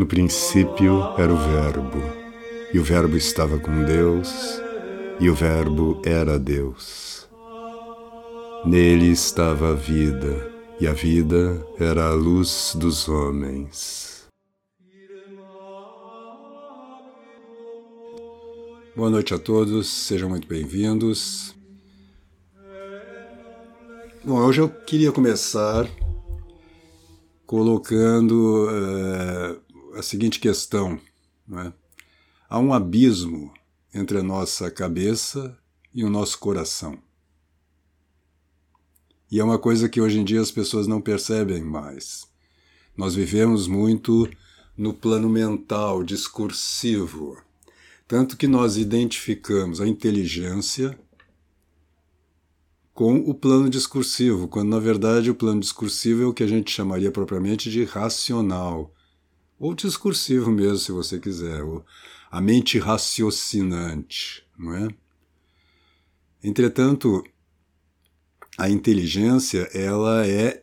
No princípio era o Verbo, e o Verbo estava com Deus, e o Verbo era Deus. Nele estava a vida, e a vida era a luz dos homens. Boa noite a todos, sejam muito bem-vindos. Bom, hoje eu queria começar colocando uh, a seguinte questão: é? há um abismo entre a nossa cabeça e o nosso coração. E é uma coisa que hoje em dia as pessoas não percebem mais. Nós vivemos muito no plano mental, discursivo, tanto que nós identificamos a inteligência com o plano discursivo, quando na verdade o plano discursivo é o que a gente chamaria propriamente de racional, ou discursivo mesmo, se você quiser, ou a mente raciocinante, não é? Entretanto, a inteligência, ela é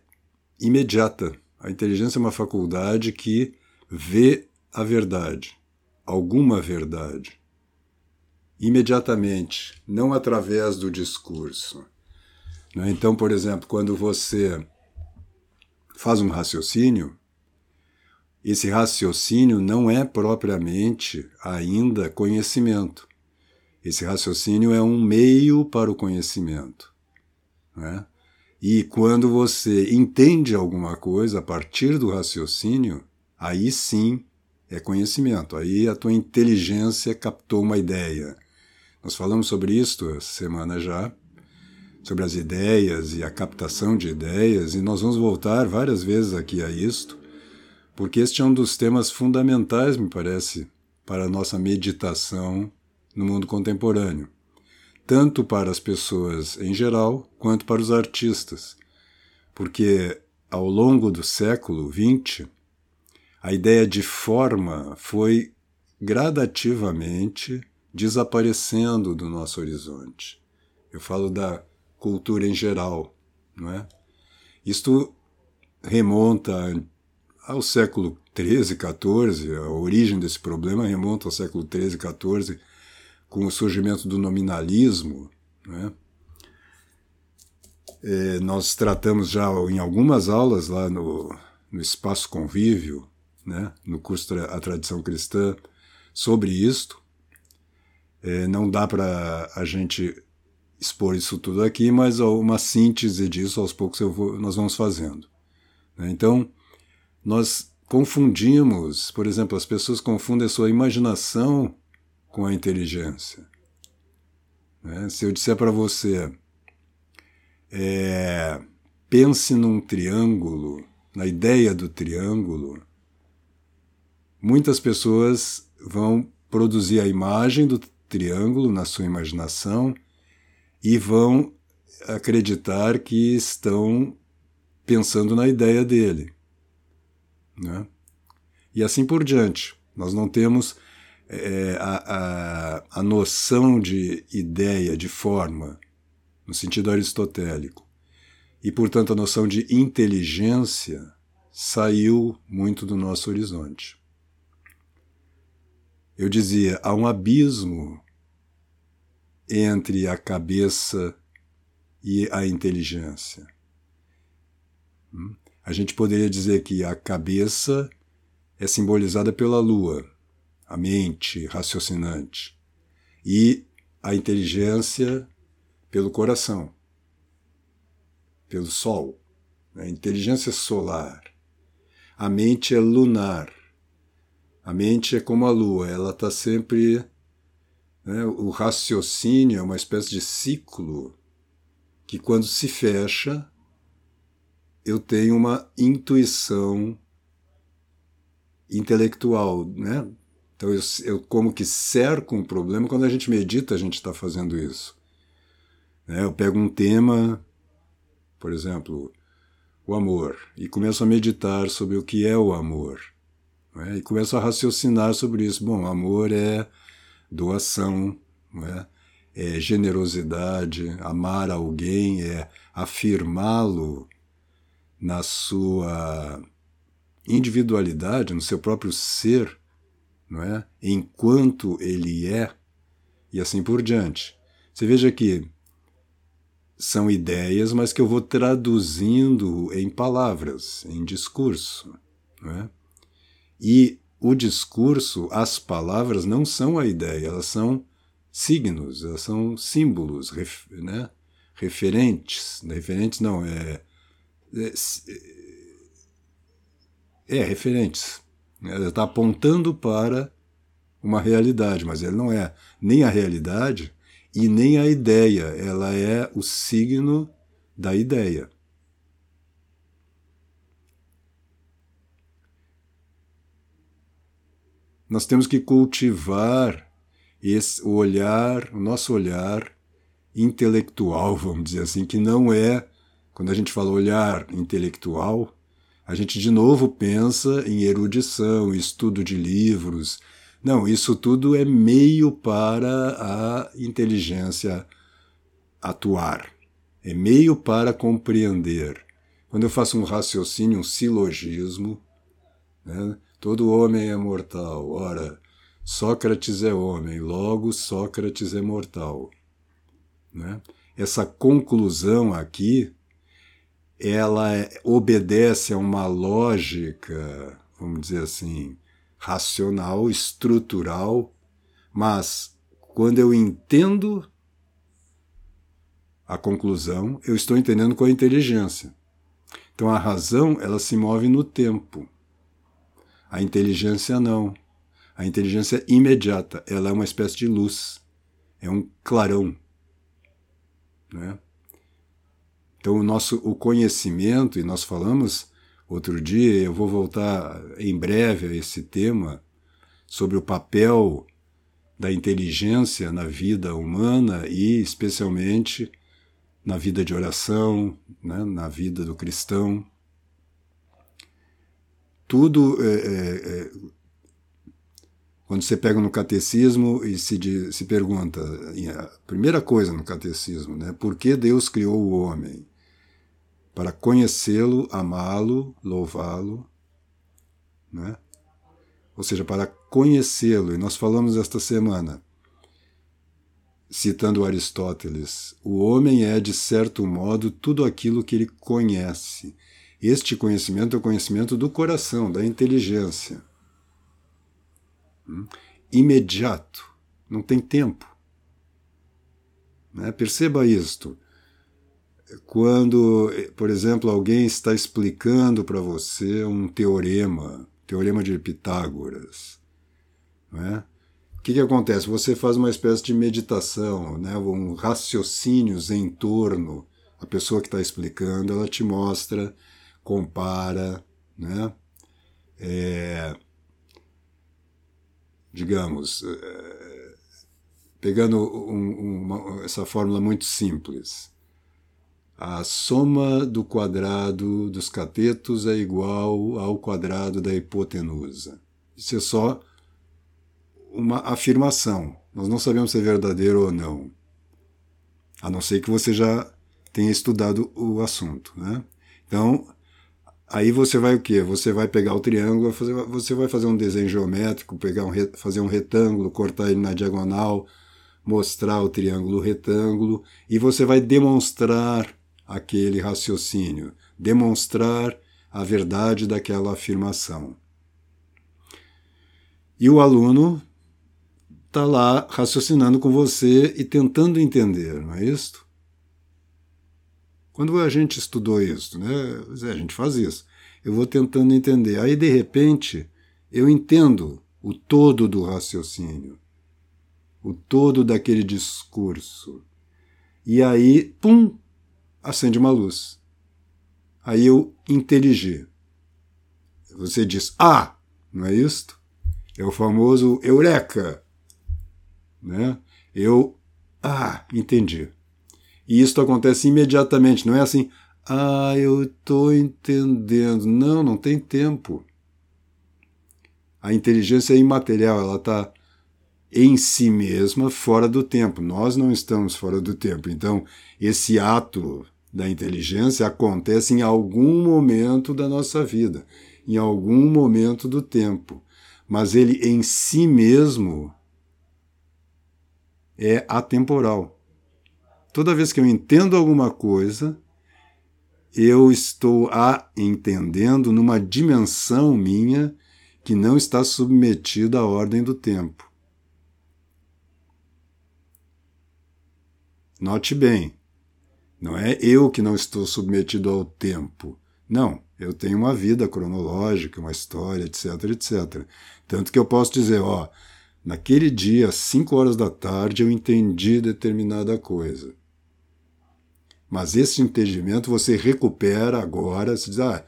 imediata. A inteligência é uma faculdade que vê a verdade, alguma verdade, imediatamente, não através do discurso. Né? Então, por exemplo, quando você faz um raciocínio, esse raciocínio não é propriamente ainda conhecimento. Esse raciocínio é um meio para o conhecimento. Né? E quando você entende alguma coisa a partir do raciocínio, aí sim é conhecimento. Aí a tua inteligência captou uma ideia. Nós falamos sobre isto essa semana já, sobre as ideias e a captação de ideias, e nós vamos voltar várias vezes aqui a isto porque este é um dos temas fundamentais, me parece, para a nossa meditação no mundo contemporâneo, tanto para as pessoas em geral quanto para os artistas, porque ao longo do século XX, a ideia de forma foi gradativamente desaparecendo do nosso horizonte. Eu falo da cultura em geral, não é? Isto remonta ao século XIII, XIV, a origem desse problema remonta ao século XIII, XIV, com o surgimento do nominalismo. Né? É, nós tratamos já em algumas aulas lá no, no Espaço Convívio, né? no curso A Tradição Cristã, sobre isto. É, não dá para a gente expor isso tudo aqui, mas uma síntese disso aos poucos vou, nós vamos fazendo. Né? Então, nós confundimos, por exemplo, as pessoas confundem a sua imaginação com a inteligência. Né? Se eu disser para você, é, pense num triângulo, na ideia do triângulo, muitas pessoas vão produzir a imagem do triângulo na sua imaginação e vão acreditar que estão pensando na ideia dele. Né? E assim por diante. Nós não temos é, a, a, a noção de ideia, de forma, no sentido aristotélico. E, portanto, a noção de inteligência saiu muito do nosso horizonte. Eu dizia, há um abismo entre a cabeça e a inteligência. A gente poderia dizer que a cabeça é simbolizada pela lua, a mente raciocinante, e a inteligência pelo coração, pelo sol, a inteligência solar. A mente é lunar. A mente é como a lua, ela está sempre. Né, o raciocínio é uma espécie de ciclo que, quando se fecha, eu tenho uma intuição intelectual, né? Então eu, eu como que cerco um problema. Quando a gente medita, a gente está fazendo isso. Né? Eu pego um tema, por exemplo, o amor, e começo a meditar sobre o que é o amor. Né? E começo a raciocinar sobre isso. Bom, amor é doação, né? é generosidade, amar alguém é afirmá-lo na sua individualidade, no seu próprio ser, não é? enquanto ele é, e assim por diante. Você veja que são ideias, mas que eu vou traduzindo em palavras, em discurso. Não é? E o discurso, as palavras não são a ideia, elas são signos, elas são símbolos, ref, né? referentes. Referentes não, é, é, é referentes. Ela está apontando para uma realidade, mas ela não é nem a realidade e nem a ideia, ela é o signo da ideia. Nós temos que cultivar esse, olhar, o nosso olhar intelectual, vamos dizer assim, que não é, quando a gente fala olhar intelectual, a gente de novo pensa em erudição, estudo de livros. Não, isso tudo é meio para a inteligência atuar, é meio para compreender. Quando eu faço um raciocínio, um silogismo, né? todo homem é mortal. Ora, Sócrates é homem, logo Sócrates é mortal. Né? Essa conclusão aqui, ela obedece a uma lógica, vamos dizer assim, racional, estrutural, mas quando eu entendo a conclusão, eu estou entendendo com a inteligência. Então a razão, ela se move no tempo. A inteligência não. A inteligência é imediata, ela é uma espécie de luz, é um clarão. Né? Então, o nosso o conhecimento, e nós falamos outro dia, eu vou voltar em breve a esse tema, sobre o papel da inteligência na vida humana e, especialmente, na vida de oração, né, na vida do cristão. Tudo é, é, é quando você pega no catecismo e se, se pergunta, a primeira coisa no catecismo, né, por que Deus criou o homem? Para conhecê-lo, amá-lo, louvá-lo, né? ou seja, para conhecê-lo. E nós falamos esta semana, citando Aristóteles, o homem é, de certo modo, tudo aquilo que ele conhece. Este conhecimento é o conhecimento do coração, da inteligência imediato, não tem tempo. Né? Perceba isto. Quando, por exemplo, alguém está explicando para você um teorema, teorema de Pitágoras, né? o que, que acontece? Você faz uma espécie de meditação, né? um raciocínios em torno. A pessoa que está explicando, ela te mostra, compara, né? É, digamos, eh, pegando um, uma, essa fórmula muito simples, a soma do quadrado dos catetos é igual ao quadrado da hipotenusa. Isso é só uma afirmação. Nós não sabemos se é verdadeiro ou não. A não ser que você já tenha estudado o assunto. Né? Então, Aí você vai o quê? Você vai pegar o triângulo, você vai fazer um desenho geométrico, pegar um, fazer um retângulo, cortar ele na diagonal, mostrar o triângulo retângulo, e você vai demonstrar aquele raciocínio, demonstrar a verdade daquela afirmação. E o aluno está lá raciocinando com você e tentando entender, não é isso? Quando a gente estudou isso, né? A gente faz isso. Eu vou tentando entender. Aí, de repente, eu entendo o todo do raciocínio, o todo daquele discurso. E aí, pum, acende uma luz. Aí eu inteligi. Você diz, ah, não é isto? É o famoso eureka. Né? Eu, ah, entendi. E isso acontece imediatamente, não é assim, ah, eu estou entendendo. Não, não tem tempo. A inteligência é imaterial, ela está em si mesma fora do tempo. Nós não estamos fora do tempo. Então, esse ato da inteligência acontece em algum momento da nossa vida. em algum momento do tempo, mas ele em si mesmo é atemporal. Toda vez que eu entendo alguma coisa, eu estou a entendendo numa dimensão minha que não está submetida à ordem do tempo. Note bem, não é eu que não estou submetido ao tempo. Não, eu tenho uma vida cronológica, uma história, etc, etc. Tanto que eu posso dizer, ó, naquele dia, às 5 horas da tarde, eu entendi determinada coisa. Mas esse entendimento você recupera agora, você diz, ah,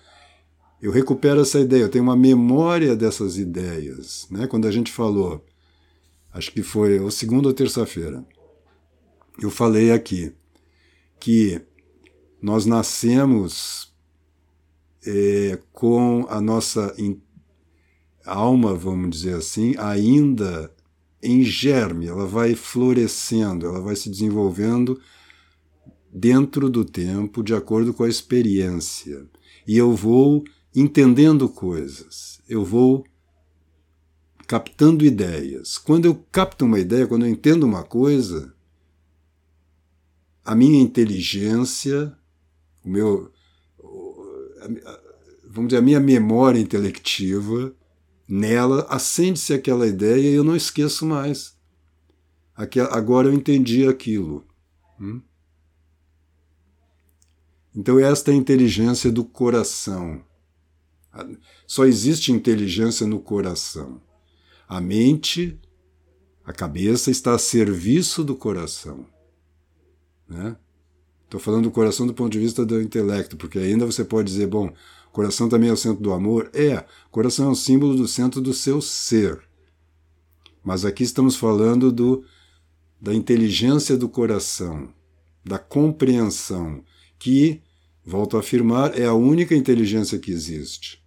eu recupero essa ideia, eu tenho uma memória dessas ideias. Né? Quando a gente falou, acho que foi o segunda ou terça-feira, eu falei aqui que nós nascemos é, com a nossa alma, vamos dizer assim, ainda em germe, ela vai florescendo, ela vai se desenvolvendo dentro do tempo, de acordo com a experiência. E eu vou entendendo coisas, eu vou captando ideias. Quando eu capto uma ideia, quando eu entendo uma coisa, a minha inteligência, o meu, vamos dizer, a minha memória intelectiva, nela acende-se aquela ideia e eu não esqueço mais. Agora eu entendi aquilo. Hum? Então, esta é a inteligência do coração. Só existe inteligência no coração. A mente, a cabeça está a serviço do coração. Né? Estou falando do coração do ponto de vista do intelecto, porque ainda você pode dizer, bom, coração também é o centro do amor. É, coração é um símbolo do centro do seu ser. Mas aqui estamos falando do, da inteligência do coração, da compreensão, que, volto a afirmar, é a única inteligência que existe.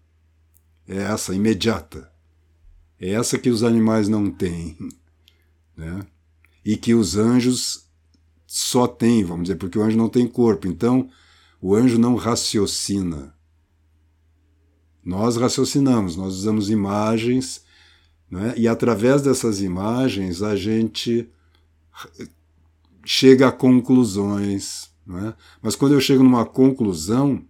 É essa, imediata. É essa que os animais não têm. Né? E que os anjos só tem, vamos dizer, porque o anjo não tem corpo. Então, o anjo não raciocina. Nós raciocinamos, nós usamos imagens, né? e através dessas imagens a gente chega a conclusões. Né? Mas quando eu chego numa conclusão,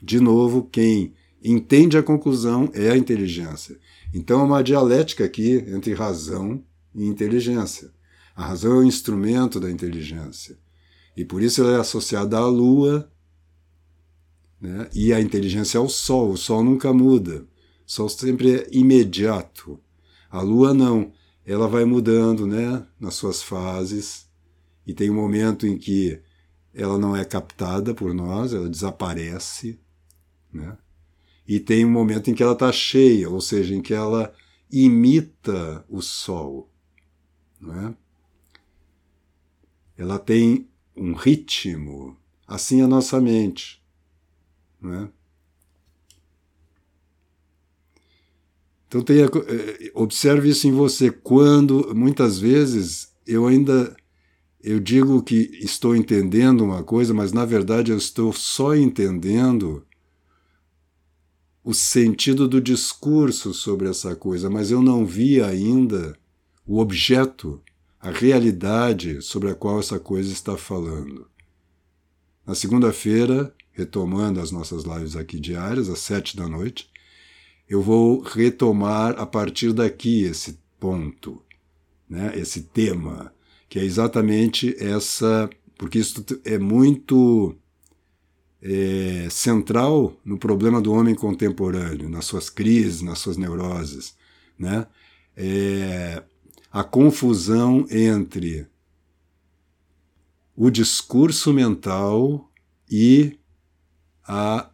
de novo, quem entende a conclusão é a inteligência. Então é uma dialética aqui entre razão e inteligência. A razão é o instrumento da inteligência. E por isso ela é associada à lua, né? e a inteligência ao sol. O sol nunca muda. O sol sempre é imediato. A lua não. Ela vai mudando né? nas suas fases. E tem um momento em que ela não é captada por nós, ela desaparece. Né? E tem um momento em que ela está cheia, ou seja, em que ela imita o sol. Não é? Ela tem um ritmo, assim a nossa mente. Não é? Então tenha, eh, observe isso em você. Quando muitas vezes eu ainda eu digo que estou entendendo uma coisa, mas na verdade eu estou só entendendo o sentido do discurso sobre essa coisa, mas eu não vi ainda o objeto a realidade sobre a qual essa coisa está falando. Na segunda-feira, retomando as nossas lives aqui diárias, às sete da noite, eu vou retomar a partir daqui esse ponto, né, esse tema, que é exatamente essa, porque isso é muito é, central no problema do homem contemporâneo, nas suas crises, nas suas neuroses, né? É, a confusão entre o discurso mental e a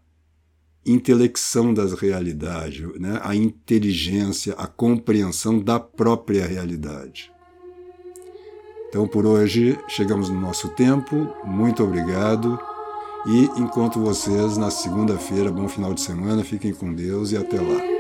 intelecção das realidades, né? a inteligência, a compreensão da própria realidade. Então, por hoje, chegamos no nosso tempo. Muito obrigado e encontro vocês na segunda-feira. Bom final de semana, fiquem com Deus e até lá.